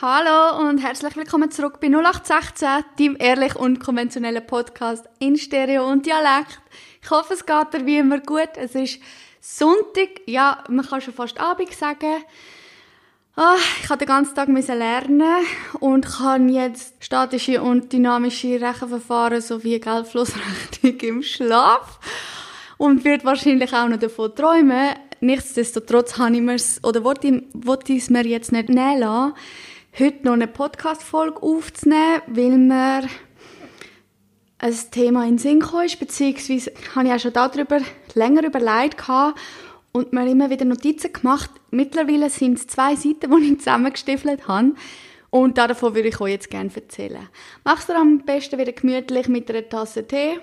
Hallo und herzlich willkommen zurück bei 0816, deinem ehrlich und konventionellen Podcast in Stereo und Dialekt. Ich hoffe, es geht dir wie immer gut. Es ist Sonntag, ja, man kann schon fast Abend sagen. Oh, ich habe den ganzen Tag lernen und kann jetzt statische und dynamische Rechenverfahren sowie Geldflussrechnung im Schlaf und wird wahrscheinlich auch noch davon träumen. Nichtsdestotrotz habe ich mir's, oder wollte ich es mir jetzt nicht nehmen lassen, heute noch eine Podcast-Folge aufzunehmen, weil mir ein Thema in den Sinn kam, beziehungsweise habe ich auch schon darüber länger überlegt und mir immer wieder Notizen gemacht. Mittlerweile sind es zwei Seiten, die ich zusammengestiefelt habe. Und davon würde ich euch jetzt gerne erzählen. Mach's dir am besten wieder gemütlich mit einer Tasse Tee.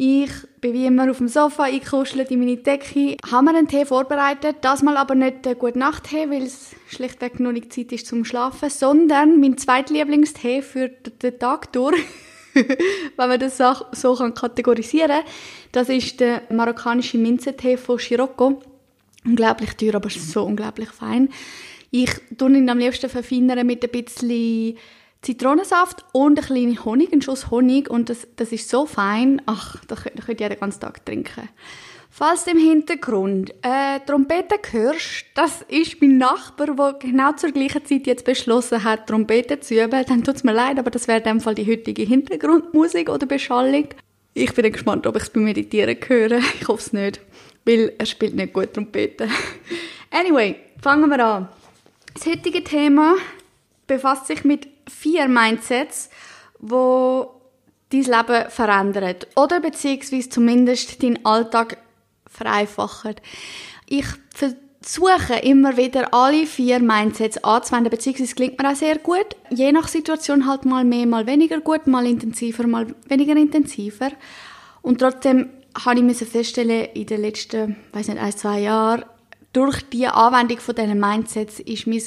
Ich bin wie immer auf dem Sofa eingekuschelt in meine Decke, habe mir einen Tee vorbereitet, das mal aber nicht der gute Nacht-Tee, weil es schlichtweg noch nicht Zeit ist zum Schlafen, sondern mein zweitlieblingstee für den Tag durch, wenn man das so kategorisieren kann. Das ist der marokkanische Minzentee von Scirocco. Unglaublich teuer, aber so unglaublich fein. Ich tue ihn am liebsten verfeinern mit ein bisschen Zitronensaft und ein kleiner Honig, ein Schuss Honig und das, das ist so fein. Ach, das könnte, das ihr den ganzen Tag trinken. Falls du im Hintergrund äh, Trompete hörst, das ist mein Nachbar, der genau zur gleichen Zeit jetzt beschlossen hat, Trompete zu üben. Dann tut es mir leid, aber das wäre in dem Fall die heutige Hintergrundmusik oder Beschallung. Ich bin gespannt, ob ich es beim Meditieren höre. Ich hoffe es nicht, weil er spielt nicht gut Trompete. anyway, fangen wir an. Das heutige Thema befasst sich mit vier Mindsets, wo dein Leben verändern oder beziehungsweise zumindest deinen Alltag vereinfachen. Ich versuche immer wieder alle vier Mindsets anzuwenden, beziehungsweise klingt mir auch sehr gut. Je nach Situation halt mal mehr, mal weniger gut, mal intensiver, mal weniger intensiver. Und trotzdem habe ich feststellen in den letzten, weiß nicht, ein, zwei Jahren, durch die Anwendung von diesen Mindsets ist mein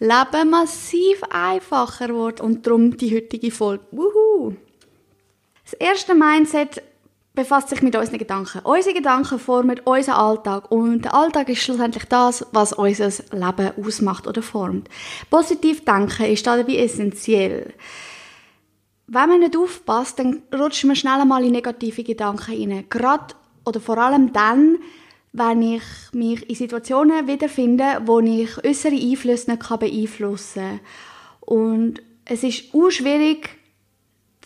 Leben massiv einfacher geworden und darum die heutige Folge. Wuhu! Das erste Mindset befasst sich mit unseren Gedanken. Unsere Gedanken formen unseren Alltag und der Alltag ist schlussendlich das, was unser Leben ausmacht oder formt. Positiv denken ist dabei essentiell. Wenn man nicht aufpasst, dann rutscht man schnell einmal in negative Gedanken rein. Gerade oder vor allem dann, wenn ich mich in Situationen wiederfinde, wo ich äußere Einflüsse nicht beeinflussen kann. Und es ist auch schwierig,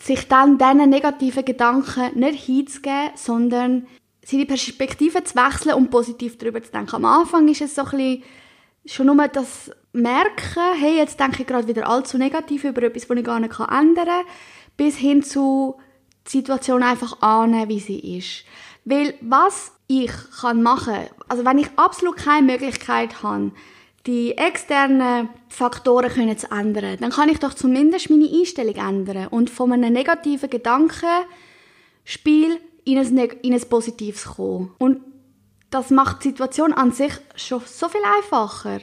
sich dann diesen negativen Gedanken nicht hinzugeben, sondern seine Perspektive zu wechseln und positiv darüber zu denken. Am Anfang ist es so ein bisschen schon nur das Merken, hey, jetzt denke ich gerade wieder allzu negativ über etwas, das ich gar nicht ändern kann, bis hin zu die Situation einfach annehmen, wie sie ist. Weil was ich kann machen also wenn ich absolut keine Möglichkeit habe, die externen Faktoren können zu ändern, dann kann ich doch zumindest meine Einstellung ändern und von einem negativen Gedankenspiel in ein, in ein positives kommen. Und das macht die Situation an sich schon so viel einfacher.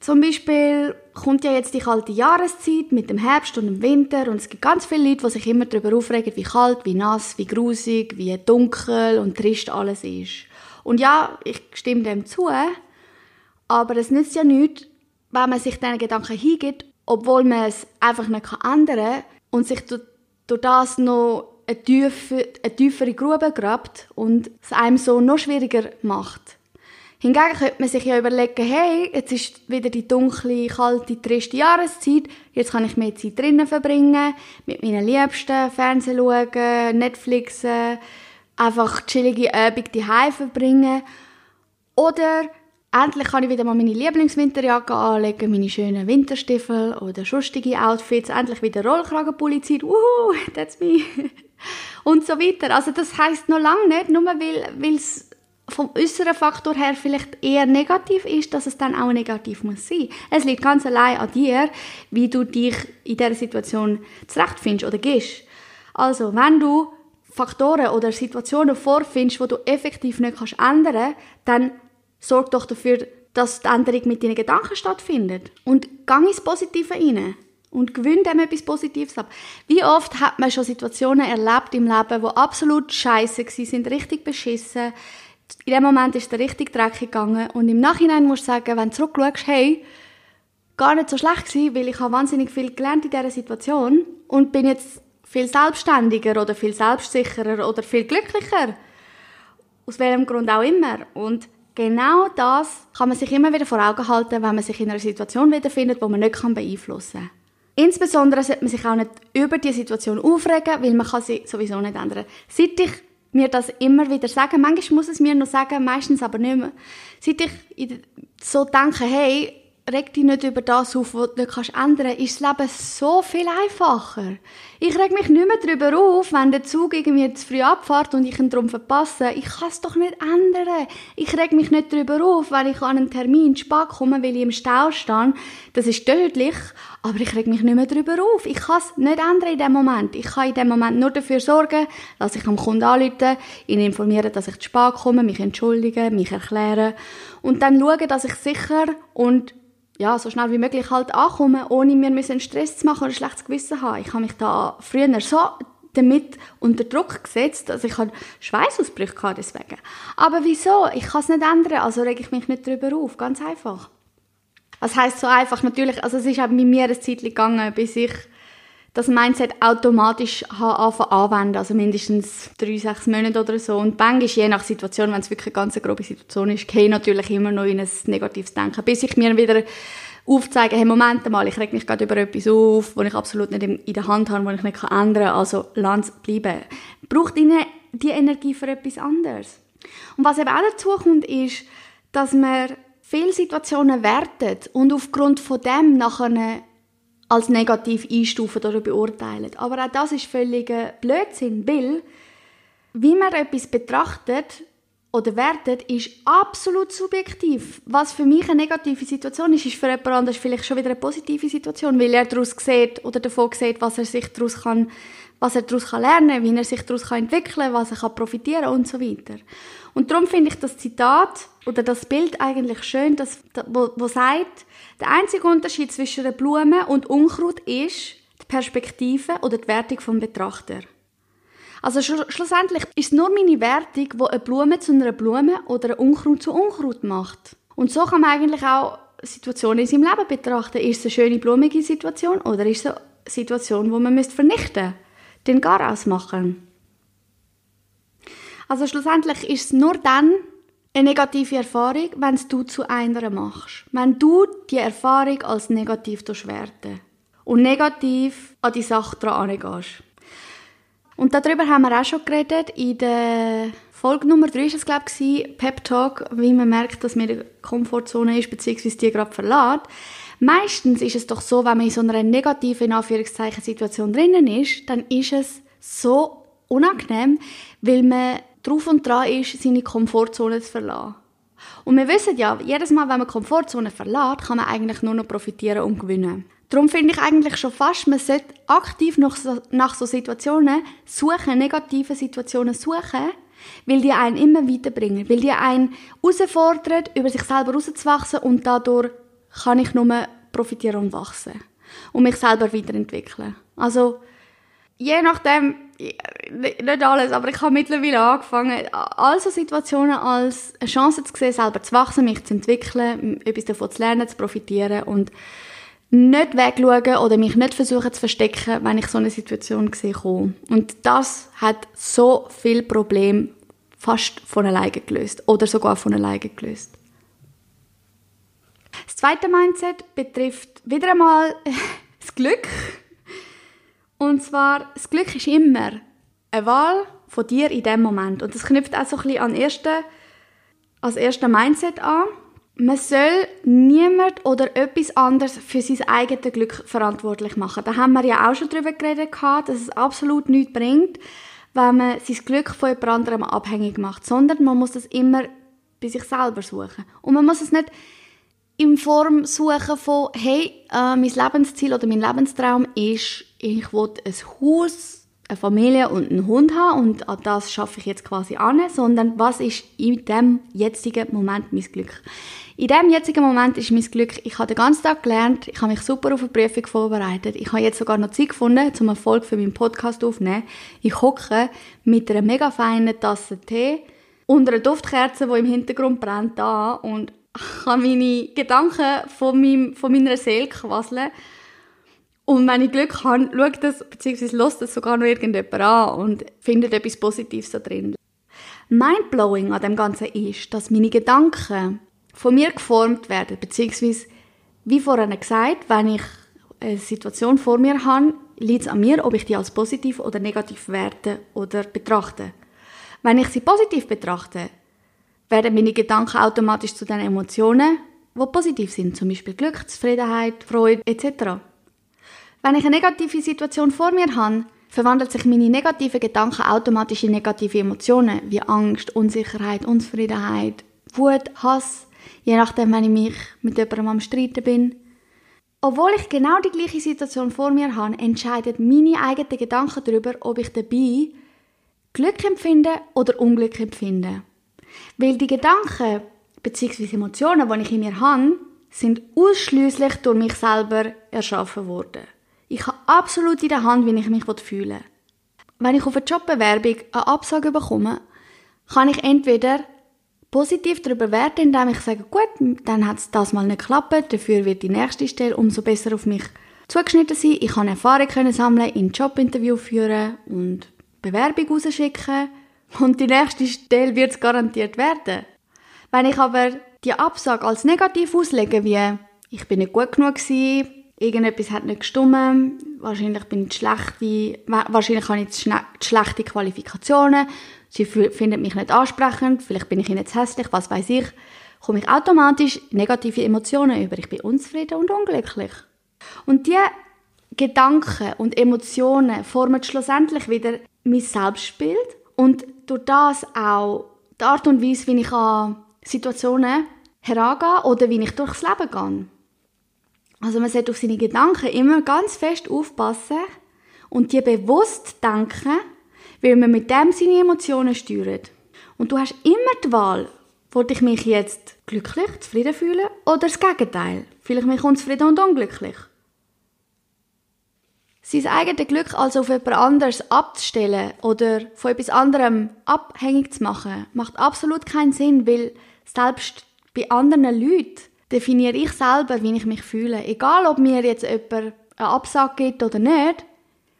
Zum Beispiel kommt ja jetzt die kalte Jahreszeit mit dem Herbst und dem Winter und es gibt ganz viele Leute, die sich immer darüber aufregen, wie kalt, wie nass, wie grusig, wie dunkel und trist alles ist. Und ja, ich stimme dem zu, aber es nützt ja nichts, wenn man sich diesen Gedanken hingibt, obwohl man es einfach nicht ändern kann und sich durch das noch eine, tiefe, eine tiefere Grube grabt und es einem so noch schwieriger macht. Hingegen könnte man sich ja überlegen, hey, jetzt ist wieder die dunkle, kalte, triste Jahreszeit, jetzt kann ich mehr Zeit drinnen verbringen, mit meinen Liebsten, Fernsehen schauen, Netflixen, einfach chillige Abend daheim verbringen. Oder endlich kann ich wieder mal meine Lieblingswinterjacke anlegen, meine schönen Winterstiefel oder sonstige Outfits, endlich wieder Rollkragenpulli wuhu, that's me. Und so weiter. Also das heißt noch lange nicht, nur weil es vom äußeren Faktor her vielleicht eher negativ ist, dass es dann auch negativ muss sein. Es liegt ganz allein an dir, wie du dich in dieser Situation zurechtfindest oder gehst. Also, wenn du Faktoren oder Situationen vorfindest, wo du effektiv nicht kannst ändern, dann sorg doch dafür, dass die Änderung mit deinen Gedanken stattfindet. Und gang ins Positive rein. Und gewinn dem etwas Positives ab. Wie oft hat man schon Situationen erlebt im Leben, wo absolut scheiße sind, richtig beschissen, in dem Moment ist der richtig dreckig gegangen und im Nachhinein musst du sagen, wenn du zurückschaust, hey, gar nicht so schlecht gewesen, weil ich habe wahnsinnig viel gelernt in dieser Situation und bin jetzt viel selbstständiger oder viel selbstsicherer oder viel glücklicher. Aus welchem Grund auch immer. Und genau das kann man sich immer wieder vor Augen halten, wenn man sich in einer Situation wiederfindet, wo man nicht beeinflussen kann. Insbesondere sollte man sich auch nicht über die Situation aufregen, weil man kann sie sowieso nicht ändern. Seit ich mir das immer wieder sage, manchmal muss es mir noch sagen, meistens aber nicht mehr. Seit ich so denke, hey, reg dich nicht über das auf, was du nicht ändern kannst, ist das Leben so viel einfacher. Ich reg mich nicht mehr darüber auf, wenn der Zug irgendwie zu früh abfährt und ich ihn darum verpasse. Ich kann es doch nicht ändern. Ich reg mich nicht darüber auf, wenn ich an einen Termin spät komme, weil ich im Stau stehe. Das ist tödlich, aber ich reg mich nicht mehr darüber auf. Ich kann es nicht ändern in dem Moment. Ich kann in dem Moment nur dafür sorgen, dass ich am Kunden anrufe, ihn informieren, dass ich zu spät komme, mich entschuldigen, mich erklären und dann schauen, dass ich sicher und ja, so schnell wie möglich halt ankommen, ohne mir einen Stress zu machen oder ein schlechtes Gewissen haben. Ich habe mich da früher so damit unter Druck gesetzt, dass ich halt Schweißausbrüche hatte deswegen. Aber wieso? Ich kann es nicht ändern, also rege ich mich nicht darüber auf. Ganz einfach. Was heißt so einfach? Natürlich, also es ist auch mit mir eine Zeit gegangen, bis ich das Mindset automatisch anfangen anwenden, also mindestens drei, sechs Monate oder so. Und Bang ist je nach Situation, wenn es wirklich eine ganz grobe Situation ist, gehe ich natürlich immer noch in ein negatives Denken, bis ich mir wieder aufzeige, hey, Moment mal, ich reg mich gerade über etwas auf, was ich absolut nicht in der Hand habe, was ich nicht ändern kann, also lass bleiben. Braucht ihnen die Energie für etwas anderes. Und was eben auch dazu kommt, ist, dass man viele Situationen wertet und aufgrund von dem nachher als negativ einstufen oder beurteilen. Aber auch das ist völliger Blödsinn, weil wie man etwas betrachtet oder wertet, ist absolut subjektiv. Was für mich eine negative Situation ist, ist für jemand anderes vielleicht schon wieder eine positive Situation, weil er daraus sieht oder davon sieht, was er sich daraus kann, was er daraus kann lernen, wie er sich daraus kann entwickeln, was er kann profitieren und so weiter. Und darum finde ich das Zitat oder das Bild eigentlich schön, das, wo, wo sagt, der einzige Unterschied zwischen einer Blume und Unkraut ist die Perspektive oder die Wertung vom Betrachter. Also schl schlussendlich ist es nur meine Wertung, die eine Blume zu einer Blume oder ein Unkraut zu Unkraut macht. Und so kann man eigentlich auch Situationen in seinem Leben betrachten. Ist es eine schöne, blumige Situation oder ist es eine Situation, wo man vernichten müsste, den Gar ausmachen? Also schlussendlich ist es nur dann eine negative Erfahrung, wenn du zu einer machst. Wenn du die Erfahrung als negativ werten und negativ an die Sache dran angehst. Und darüber haben wir auch schon geredet. In der Folge Nummer 3 war es, glaube ich, Pep Talk, wie man merkt, dass man in der Komfortzone ist, beziehungsweise die gerade verlässt. Meistens ist es doch so, wenn man in so einer negativen, in Anführungszeichen, Situation drinnen ist, dann ist es so unangenehm, weil man drauf und dran ist, seine Komfortzone zu verlassen. Und wir wissen ja, jedes Mal, wenn man Komfortzone verlässt, kann man eigentlich nur noch profitieren und gewinnen. Darum finde ich eigentlich schon fast, man sollte aktiv nach so, nach so Situationen suchen, negative Situationen suchen, weil die einen immer weiterbringen, weil die einen herausfordern, über sich selber rauszuwachsen und dadurch kann ich nur profitieren und wachsen und mich selber weiterentwickeln. Also, je nachdem, nicht alles, aber ich habe mittlerweile angefangen, all so Situationen als eine Chance zu sehen, selber zu wachsen, mich zu entwickeln, etwas davon zu lernen, zu profitieren und nicht wegschauen oder mich nicht versuchen zu verstecken, wenn ich so eine Situation sehe. Und das hat so viel Problem fast von alleine gelöst oder sogar von alleine gelöst. Das zweite Mindset betrifft wieder einmal das Glück. Und zwar, das Glück ist immer eine Wahl von dir in dem Moment. Und das knüpft auch so ein bisschen an erste, als erste Mindset an. Man soll niemand oder etwas anderes für sein eigenes Glück verantwortlich machen. Da haben wir ja auch schon darüber geredet, dass es absolut nichts bringt, wenn man sein Glück von jemand anderem abhängig macht. Sondern man muss das immer bei sich selber suchen. Und man muss es nicht in Form suchen von, hey, äh, mein Lebensziel oder mein Lebenstraum ist, ich will ein Haus, eine Familie und einen Hund haben und an das schaffe ich jetzt quasi an, sondern was ist in dem jetzigen Moment mein Glück? In dem jetzigen Moment ist mein Glück, ich habe den ganzen Tag gelernt, ich habe mich super auf eine Prüfung vorbereitet, ich habe jetzt sogar noch Zeit gefunden, zum Erfolg für meinen Podcast aufzunehmen. Ich hocke mit einer mega feinen Tasse Tee unter einer Duftkerze, die im Hintergrund brennt, da und kann meine Gedanken von, meinem, von meiner Seele quasseln. Und wenn ich Glück habe, schaut das, beziehungsweise lässt das sogar noch irgendjemand an und findet etwas Positives da drin. Mindblowing an dem Ganzen ist, dass meine Gedanken von mir geformt werden, beziehungsweise, wie vorhin gesagt, wenn ich eine Situation vor mir habe, liegt es an mir, ob ich die als positiv oder negativ werte oder betrachte. Wenn ich sie positiv betrachte, werden meine Gedanken automatisch zu den Emotionen, die positiv sind, zum Beispiel Glück, Zufriedenheit, Freude etc. Wenn ich eine negative Situation vor mir habe, verwandeln sich meine negativen Gedanken automatisch in negative Emotionen, wie Angst, Unsicherheit, Unzufriedenheit, Wut, Hass, je nachdem, wenn ich mich mit jemandem am Streiten bin. Obwohl ich genau die gleiche Situation vor mir habe, entscheiden meine eigenen Gedanken darüber, ob ich dabei Glück empfinde oder Unglück empfinde. Weil die Gedanken bzw. Emotionen, die ich in mir habe, sind ausschließlich durch mich selber erschaffen worden. Ich habe absolut in der Hand, wie ich mich fühle. Wenn ich auf eine Jobbewerbung eine Absage bekomme, kann ich entweder positiv darüber werten, indem ich sage, gut, dann hat es das mal nicht geklappt, dafür wird die nächste Stelle umso besser auf mich zugeschnitten sein. Ich kann Erfahrung können sammeln, in Jobinterview führen und Bewerbung rausschicken und die nächste Stelle wird es garantiert werden. Wenn ich aber die Absage als negativ auslege, wie ich bin nicht gut genug gewesen, irgendetwas hat nicht gestimmt, wahrscheinlich bin ich schlechte, wahrscheinlich habe ich zu schlechte Qualifikationen, sie findet mich nicht ansprechend, vielleicht bin ich ihnen zu hässlich, was weiß ich, komme ich automatisch negative Emotionen über. Ich bin unzufrieden und unglücklich. Und diese Gedanken und Emotionen formen schlussendlich wieder mein Selbstbild und durch das auch die Art und Weise, wie ich an Situationen herangehe oder wie ich durchs Leben gehe. Also man sollte auf seine Gedanken immer ganz fest aufpassen und die bewusst denken, weil man mit dem seine Emotionen steuert. Und du hast immer die Wahl, wollte ich mich jetzt glücklich, zufrieden fühlen oder das Gegenteil, vielleicht mich unzufrieden und unglücklich. Sein eigenes Glück also auf jemand anderes abzustellen oder von etwas anderem abhängig zu machen, macht absolut keinen Sinn, weil selbst bei anderen Leuten definiere ich selber, wie ich mich fühle. Egal, ob mir jetzt jemand eine Absage gibt oder nicht,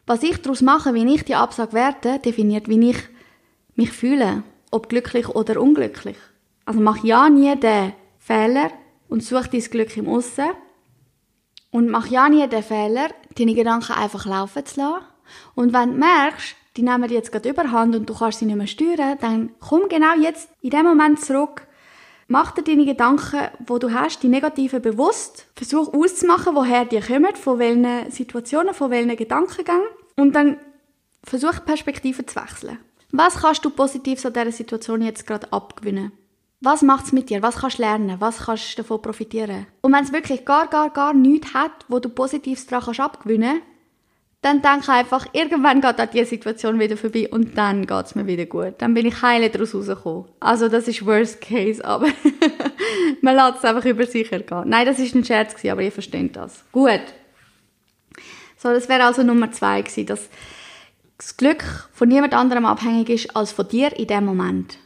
was ich daraus mache, wie ich die Absage werte, definiert, wie ich mich fühle. Ob glücklich oder unglücklich. Also mach ja nie den Fehler und such dein Glück im Aussen. Und mach ja nie den Fehler, deine Gedanken einfach laufen zu lassen. Und wenn du merkst, die nehmen jetzt gerade überhand und du kannst sie nicht mehr steuern, dann komm genau jetzt in dem Moment zurück Mach dir deine Gedanken, wo du hast, die negativen bewusst. Versuch auszumachen, woher die kommen, von welchen Situationen, von welchen Gedankengängen. Und dann versuch die Perspektive zu wechseln. Was kannst du positiv an dieser Situation jetzt gerade abgewinnen? Was macht es mit dir? Was kannst du lernen? Was kannst du davon profitieren? Und wenn es wirklich gar, gar, gar nichts hat, wo du Positives daran abgewinnen kannst, dann denke einfach, irgendwann geht auch diese Situation wieder vorbei und dann geht es mir wieder gut. Dann bin ich heile daraus rausgekommen. Also das ist Worst Case, aber man lässt es einfach über sicher gehen. Nein, das ist ein Scherz gewesen, aber ihr versteht das. Gut. So, das wäre also Nummer zwei gewesen, dass das Glück von niemand anderem abhängig ist als von dir in dem Moment.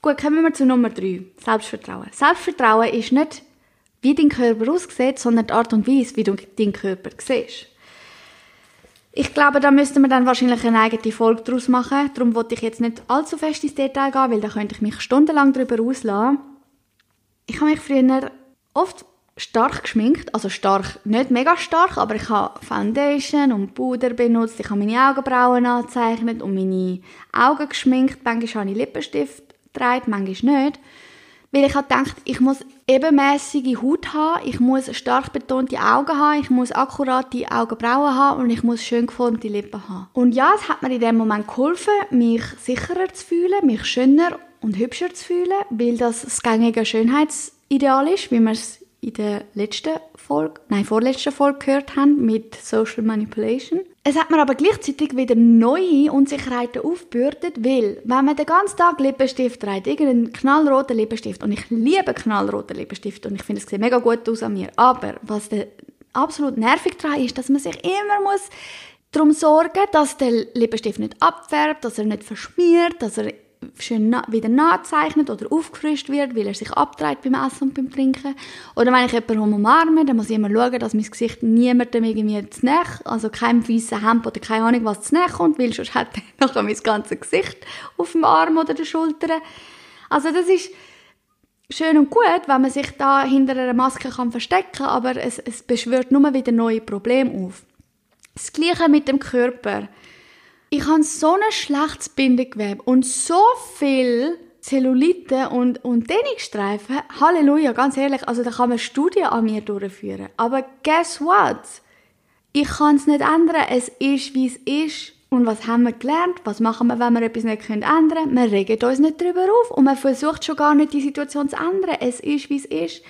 Gut, kommen wir zu Nummer drei. Selbstvertrauen. Selbstvertrauen ist nicht wie dein Körper aussieht, sondern die Art und Weise, wie du deinen Körper siehst. Ich glaube, da müsste man dann wahrscheinlich eine eigene Folge daraus machen. Darum wollte ich jetzt nicht allzu fest ins Detail gehen, weil da könnte ich mich stundenlang darüber auslassen. Ich habe mich früher oft stark geschminkt, also stark, nicht mega stark, aber ich habe Foundation und Puder benutzt, ich habe meine Augenbrauen angezeichnet und meine Augen geschminkt, manchmal habe ich Lippenstift getragen, manchmal nicht. Weil ich habe gedacht, ich muss ebenmäßige Haut haben, ich muss stark betonte Augen haben, ich muss akkurate Augenbrauen haben und ich muss schön geformte Lippen haben. Und ja, es hat mir in dem Moment geholfen, mich sicherer zu fühlen, mich schöner und hübscher zu fühlen, weil das das gängige Schönheitsideal ist, wie wir es in der letzten Folge, nein, vorletzten Folge gehört haben, mit Social Manipulation. Es hat mir aber gleichzeitig wieder neue Unsicherheiten aufgebürdet, weil, wenn man den ganzen Tag Lippenstift trägt, irgendeinen knallroten Lippenstift, und ich liebe knallroten Lippenstift und ich finde, es sieht mega gut aus an mir, aber was der absolut nervig daran ist, dass man sich immer muss darum sorgen, dass der Lippenstift nicht abfärbt, dass er nicht verschmiert, dass er schön wieder nachzeichnet oder aufgefrischt wird, weil er sich abtreibt beim Essen und beim Trinken. Oder wenn ich jemanden umarme, dann muss ich immer schauen, dass mein Gesicht niemandem irgendwie zu nahe, also keinem weißen Hemd oder keine Ahnung was zu nahe kommt, weil sonst hat er nachher mein ganzes Gesicht auf dem Arm oder der Schulter. Also das ist schön und gut, wenn man sich da hinter einer Maske kann verstecken kann, aber es, es beschwört nur wieder neue Probleme auf. Das Gleiche mit dem Körper. Ich habe so ein schlechtes Bindegewebe und so viel Zellulite und, und Dehnungsstreifen. Halleluja, ganz ehrlich, also da kann man Studien an mir durchführen. Aber guess what? Ich kann es nicht ändern. Es ist, wie es ist. Und was haben wir gelernt? Was machen wir, wenn wir etwas nicht ändern können? Wir regen uns nicht darüber auf und man versucht schon gar nicht, die Situation zu ändern. Es ist, wie es ist.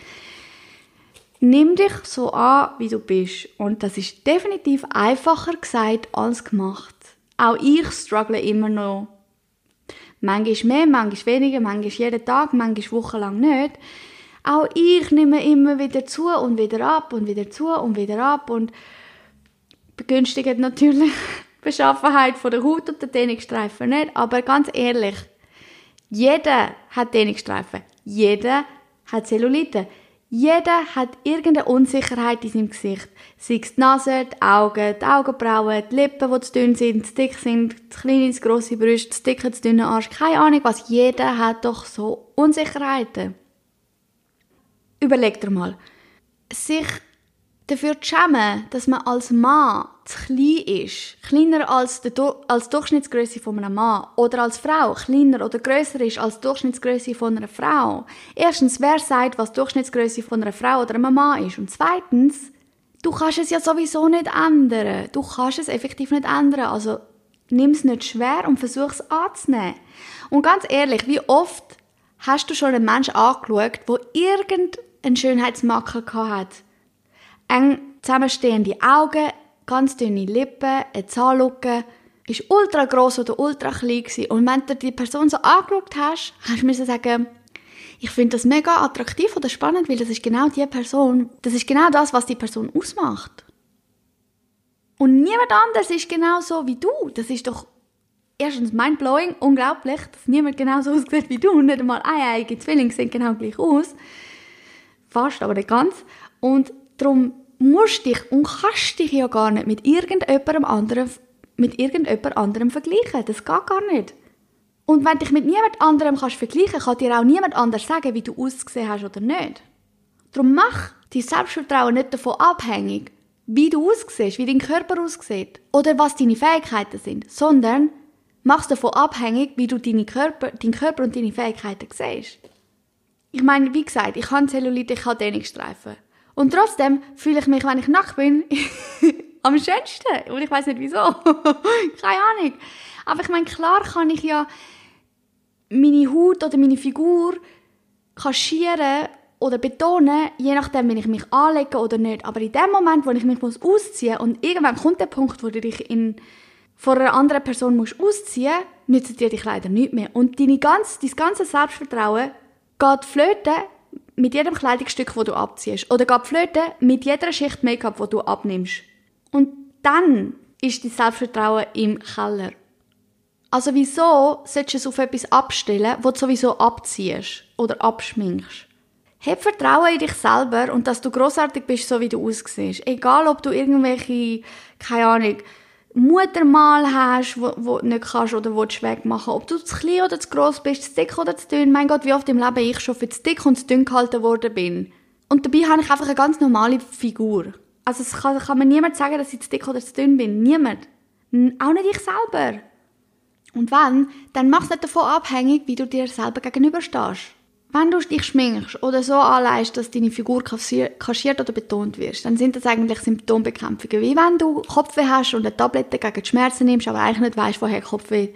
Nimm dich so an, wie du bist. Und das ist definitiv einfacher gesagt als gemacht. Auch ich struggle immer noch. Manchmal mehr, manchmal weniger, manchmal jeden Tag, manchmal wochenlang nicht. Auch ich nehme immer wieder zu und wieder ab und wieder zu und wieder ab und begünstigt natürlich Beschaffenheit von der Haut und der Dehnungsstreifen nicht, aber ganz ehrlich, jeder hat Dehnungsstreifen, jeder hat Zellulite, jeder hat irgendeine Unsicherheit in seinem Gesicht. Sei es die Nase, die Augen, die Augenbrauen, die Lippen, die zu dünn sind, zu dick sind, zu kleine, zu grosse Brüste, zu dicke, zu dünne Arsch. Keine Ahnung was. Jeder hat doch so Unsicherheiten. Überleg dir mal. Sich dafür zu schämen, dass man als Mann zu klein ist, kleiner als die, als Durchschnittsgröße von einem Mann, oder als Frau kleiner oder größer ist als die Durchschnittsgröße von einer Frau. Erstens, wer sagt, was die Durchschnittsgröße von einer Frau oder einem Mann ist? Und zweitens, du kannst es ja sowieso nicht ändern. Du kannst es effektiv nicht ändern. Also nimm es nicht schwer und versuch es anzunehmen. Und ganz ehrlich, wie oft hast du schon einen Menschen angeschaut, der irgendeinen Schönheitsmakel hat? Eng zusammenstehende Augen, ganz dünne Lippen, eine Zahnlücke, ist ultra groß oder ultra klein gewesen. Und wenn du die Person so angeschaut hast, hast du sagen, ich finde das mega attraktiv oder spannend, weil das ist genau die Person, das ist genau das, was die Person ausmacht. Und niemand anders ist genau so wie du. Das ist doch erstens mindblowing, unglaublich, dass niemand genau so aussieht wie du. Nicht einmal eineige Zwillinge sehen genau gleich aus. Fast, aber nicht ganz. Und darum musst dich und kannst dich ja gar nicht mit irgendjemandem anderem, mit irgendjemand anderem vergleichen. Das geht gar nicht. Und wenn dich mit niemand anderem kannst vergleichen, kann dir auch niemand anders sagen, wie du ausgesehen hast oder nicht. Darum mach dein Selbstvertrauen nicht davon abhängig, wie du aussiehst, wie dein Körper aussieht oder was deine Fähigkeiten sind, sondern mach es davon abhängig, wie du deinen Körper, deinen Körper und deine Fähigkeiten siehst. Ich meine, wie gesagt, ich habe Zellulite, ich habe Dehnungsstreifen. Und trotzdem fühle ich mich, wenn ich nackt bin, am schönsten. Und ich weiß nicht wieso. Keine Ahnung. Aber ich meine, klar kann ich ja meine Haut oder meine Figur kaschieren oder betonen, je nachdem, wenn ich mich anlege oder nicht. Aber in dem Moment, wo ich mich ausziehen muss und irgendwann kommt der Punkt, wo du dich in, vor einer anderen Person musst ausziehen musst, nützen dir die Kleider nicht mehr. Und deine ganz, dein ganze Selbstvertrauen geht flöten, mit jedem Kleidungsstück, das du abziehst. Oder geht flöten mit jeder Schicht Make-up, die du abnimmst. Und dann ist dein Selbstvertrauen im Keller. Also wieso solltest du es auf etwas abstellen, wo du sowieso abziehst oder abschminkst? Hab Vertrauen in dich selber und dass du großartig bist, so wie du aussiehst. Egal, ob du irgendwelche, keine Ahnung, Muttermal hast, wo, wo nicht kannst oder willst wegmachen. Ob du zu klein oder zu gross bist, zu dick oder zu dünn. Mein Gott, wie oft im Leben ich schon für zu dick und zu dünn gehalten worden bin. Und dabei habe ich einfach eine ganz normale Figur. Also es kann, kann mir niemand sagen, dass ich zu dick oder zu dünn bin. Niemand. Auch nicht ich selber. Und wenn, dann mach es nicht davon abhängig, wie du dir selber gegenüberstehst. Wenn du dich schminkst oder so anleist, dass deine Figur kaschiert oder betont wird, dann sind das eigentlich Symptombekämpfungen. Wie wenn du Kopfweh hast und eine Tablette gegen die Schmerzen nimmst, aber eigentlich nicht weißt, woher Kopfweh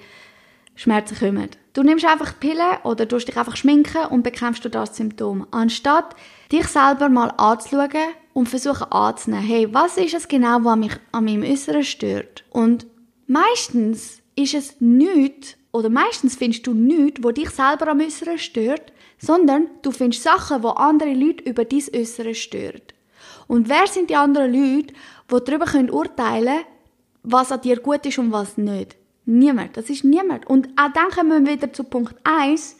Schmerzen kommen. Du nimmst einfach Pillen oder du dich einfach schminken und bekämpfst du das Symptom. Anstatt dich selber mal anzuschauen und versuchen anzunehmen, hey, was ist es genau, was mich an meinem Äußeren stört? Und meistens ist es nichts, oder meistens findest du nichts, wo dich selber am Äußeren stört, sondern du findest Sachen, wo andere Leute über dein Äußere stören. Und wer sind die anderen Leute, die darüber urteilen können, was an dir gut ist und was nicht? Niemand. Das ist niemand. Und auch dann kommen wir wieder zu Punkt 1.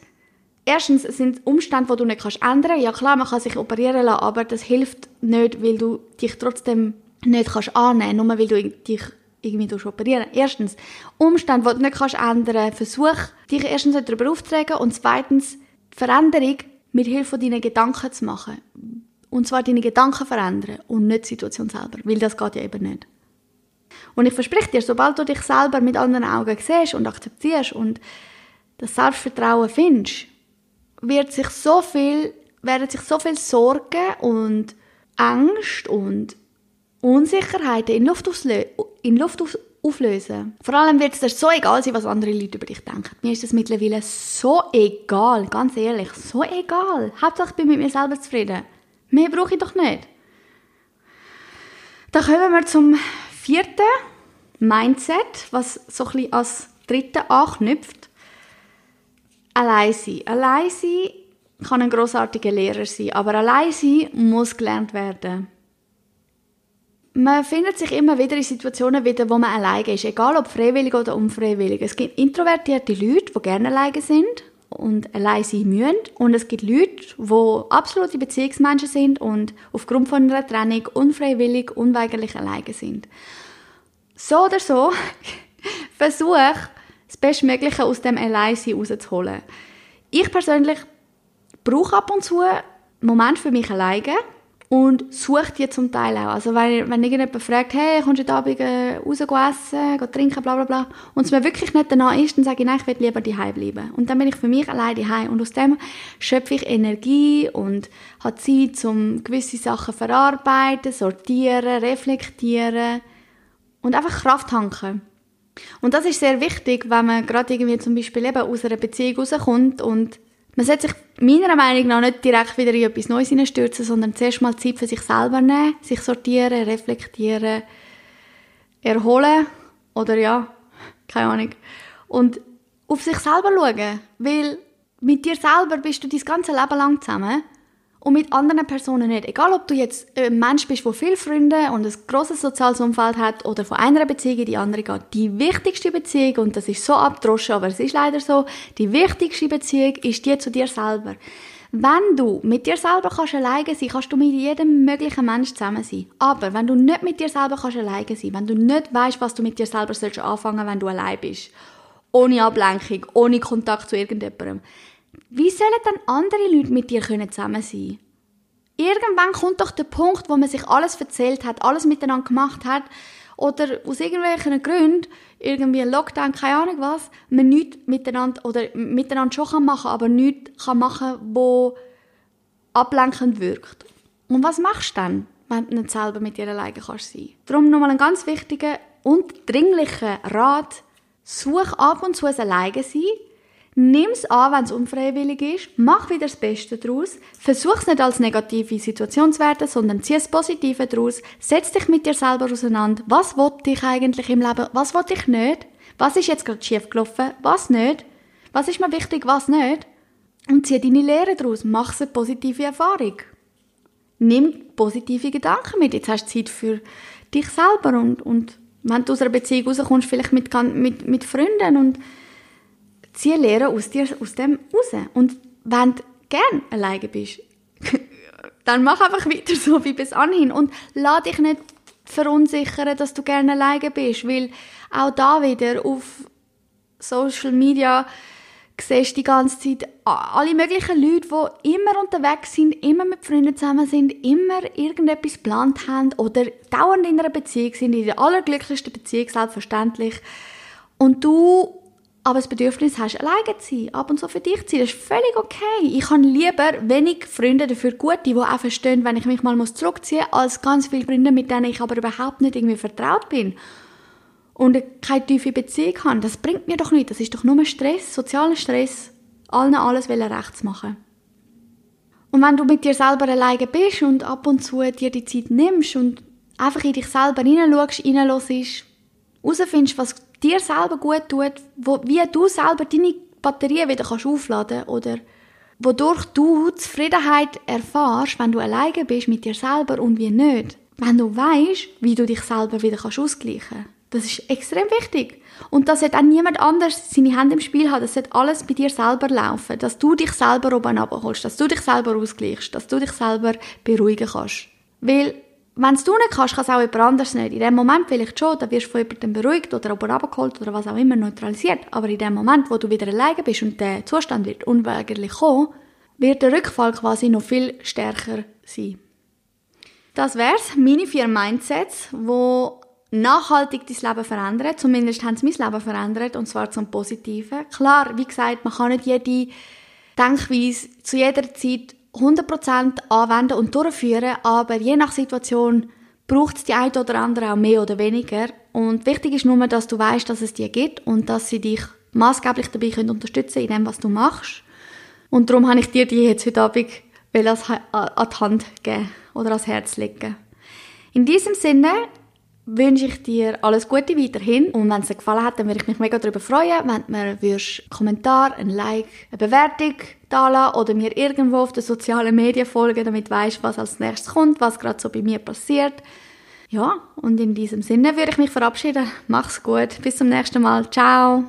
Erstens sind Umstände, die du nicht kannst ändern. Ja klar, man kann sich operieren lassen, aber das hilft nicht, weil du dich trotzdem nicht kannst annehmen, nur weil du dich irgendwie operieren. Erstens, Umstände, die du nicht kannst ändern, versuch dich erstens darüber aufzuregen und zweitens, Veränderung mit Hilfe deiner Gedanken zu machen. Und zwar deine Gedanken verändern und nicht die Situation selber, weil das geht ja eben nicht. Und ich verspreche dir, sobald du dich selber mit anderen Augen siehst und akzeptierst und das Selbstvertrauen findest, wird sich so viel, werden sich so viel Sorgen und Angst und Unsicherheiten in Luft, in Luft auflösen. Vor allem wird es dir so egal sein, was andere Leute über dich denken. Mir ist das mittlerweile so egal, ganz ehrlich, so egal. Hauptsache ich bin mit mir selber zufrieden. Mehr brauche ich doch nicht. Dann kommen wir zum vierten Mindset, was so ein bisschen als dritte anknüpft. Allein sein. Allein sein kann ein großartiger Lehrer sein, aber allein sein muss gelernt werden man findet sich immer wieder in Situationen wieder, wo man alleine ist, egal ob freiwillig oder unfreiwillig. Es gibt introvertierte Leute, die gerne alleine sind und allein sein müssen. Und es gibt Leute, die absolute Beziehungsmenschen sind und aufgrund von einer Trennung unfreiwillig, unweigerlich alleine sind. So oder so, versuche das Bestmögliche aus dem Alleinsein rauszuholen. Ich persönlich brauche ab und zu einen Moment für mich alleine und sucht die zum Teil auch. Also wenn, wenn irgendjemand fragt, hey, kommst du heute Abend äh, raus essen, trinken, bla bla bla, und es mir wirklich nicht danach ist, dann sage ich, nein, ich will lieber daheim bleiben. Und dann bin ich für mich allein daheim und aus dem schöpfe ich Energie und habe Zeit, um gewisse Sachen verarbeiten, sortieren, reflektieren und einfach Kraft tanken. Und das ist sehr wichtig, wenn man gerade irgendwie zum Beispiel eben aus einer Beziehung rauskommt und man sollte sich meiner Meinung nach nicht direkt wieder in etwas Neues hineinstürzen, sondern zuerst mal Zeit für sich selber nehmen, sich sortieren, reflektieren, erholen oder ja, keine Ahnung. Und auf sich selber schauen, weil mit dir selber bist du dein ganze Leben lang zusammen und mit anderen Personen nicht. Egal, ob du jetzt ein Mensch bist, der viele Freunde und ein grosses soziales Umfeld hat oder von einer Beziehung in die andere geht. Die wichtigste Beziehung, und das ist so abgedroschen, aber es ist leider so, die wichtigste Beziehung ist die zu dir selber. Wenn du mit dir selber kannst alleine sein, kannst du mit jedem möglichen Mensch zusammen sein. Aber wenn du nicht mit dir selber kannst alleine sein, wenn du nicht weißt, was du mit dir selber sollst anfangen, wenn du allein bist, ohne Ablenkung, ohne Kontakt zu irgendjemandem, wie sollen dann andere Leute mit dir zusammen sein? Irgendwann kommt doch der Punkt, wo man sich alles erzählt hat, alles miteinander gemacht hat oder aus irgendwelchen Gründen, irgendwie ein Lockdown, keine Ahnung was, man nichts miteinander oder miteinander schon kann machen, aber nichts kann machen, wo ablenkend wirkt. Und was machst du dann, wenn du nicht selber mit dir alleine kannst sein? Darum nochmal ein ganz wichtiger und dringlicher Rat, such ab und zu ein Alleine sein, Nimm es an, wenn es unfreiwillig ist, mach wieder das Beste daraus, versuch es nicht als negative Situation zu werden, sondern zieh das Positive daraus, setz dich mit dir selber auseinander, was wollte ich eigentlich im Leben, was wollte ich nicht, was ist jetzt gerade schief gelaufen, was nicht, was ist mir wichtig, was nicht? Und zieh deine Lehre daraus, mach eine positive Erfahrung. Nimm positive Gedanken mit, jetzt hast du Zeit für dich selber und, und wenn du aus einer Beziehung rauskommst, vielleicht mit, mit, mit Freunden und zieh Lehre aus dir, aus dem raus. Und wenn du gern alleine bist, dann mach einfach weiter so wie bis anhin und lass dich nicht verunsichern, dass du gerne alleine bist, weil auch da wieder auf Social Media siehst die ganze Zeit alle möglichen Leute, die immer unterwegs sind, immer mit Freunden zusammen sind, immer irgendetwas geplant haben oder dauernd in einer Beziehung sind, in der allerglücklichsten Beziehung selbstverständlich. Und du aber das Bedürfnis hast, alleine zu sein, ab und zu für dich zu sein, das ist völlig okay. Ich habe lieber wenig Freunde, dafür gute, die auch verstehen, wenn ich mich mal zurückziehen muss, als ganz viele Freunde, mit denen ich aber überhaupt nicht irgendwie vertraut bin und keine tiefe Beziehung habe. Das bringt mir doch nichts. Das ist doch nur Stress, sozialer Stress, allen alles recht zu machen. Und wenn du mit dir selber alleine bist und ab und zu dir die Zeit nimmst und einfach in dich selber hineinschaust, hineinlässt, herausfindest, was dir selber gut tut, wo, wie du selber deine Batterien wieder kannst aufladen oder wodurch du Zufriedenheit erfährst, wenn du alleine bist mit dir selber und wie nicht. Wenn du weißt, wie du dich selber wieder kannst ausgleichen Das ist extrem wichtig. Und dass auch niemand anders seine Hände im Spiel hat. Das sollte alles bei dir selber laufen. Dass du dich selber oben abholst, dass du dich selber ausgleichst, dass du dich selber beruhigen kannst. Weil, wenn du nicht kannst, kann es auch jemand anders nicht. In dem Moment vielleicht schon, dann wirst du von jemandem beruhigt oder oben abgeholt oder was auch immer neutralisiert. Aber in dem Moment, wo du wieder alleine bist und der Zustand wird unweigerlich kommen, wird der Rückfall quasi noch viel stärker sein. Das wär's, meine vier Mindsets, wo nachhaltig dein Leben verändern. Zumindest haben sie mein Leben verändert, und zwar zum Positiven. Klar, wie gesagt, man kann nicht jede Denkweise zu jeder Zeit 100% anwenden und durchführen, aber je nach Situation braucht es die eine oder andere auch mehr oder weniger. Und wichtig ist nur, dass du weißt, dass es die gibt und dass sie dich maßgeblich dabei können unterstützen in dem, was du machst. Und darum habe ich dir die jetzt heute Abend an die Hand geben oder ans Herz legen. In diesem Sinne wünsche ich dir alles Gute weiterhin. Und wenn es dir gefallen hat, dann würde ich mich mega darüber freuen, wenn du mir einen Kommentar, ein Like, eine Bewertung da oder mir irgendwo auf den sozialen Medien folgen, damit du weißt, was als nächstes kommt, was gerade so bei mir passiert. Ja, und in diesem Sinne würde ich mich verabschieden. Mach's gut. Bis zum nächsten Mal. Ciao.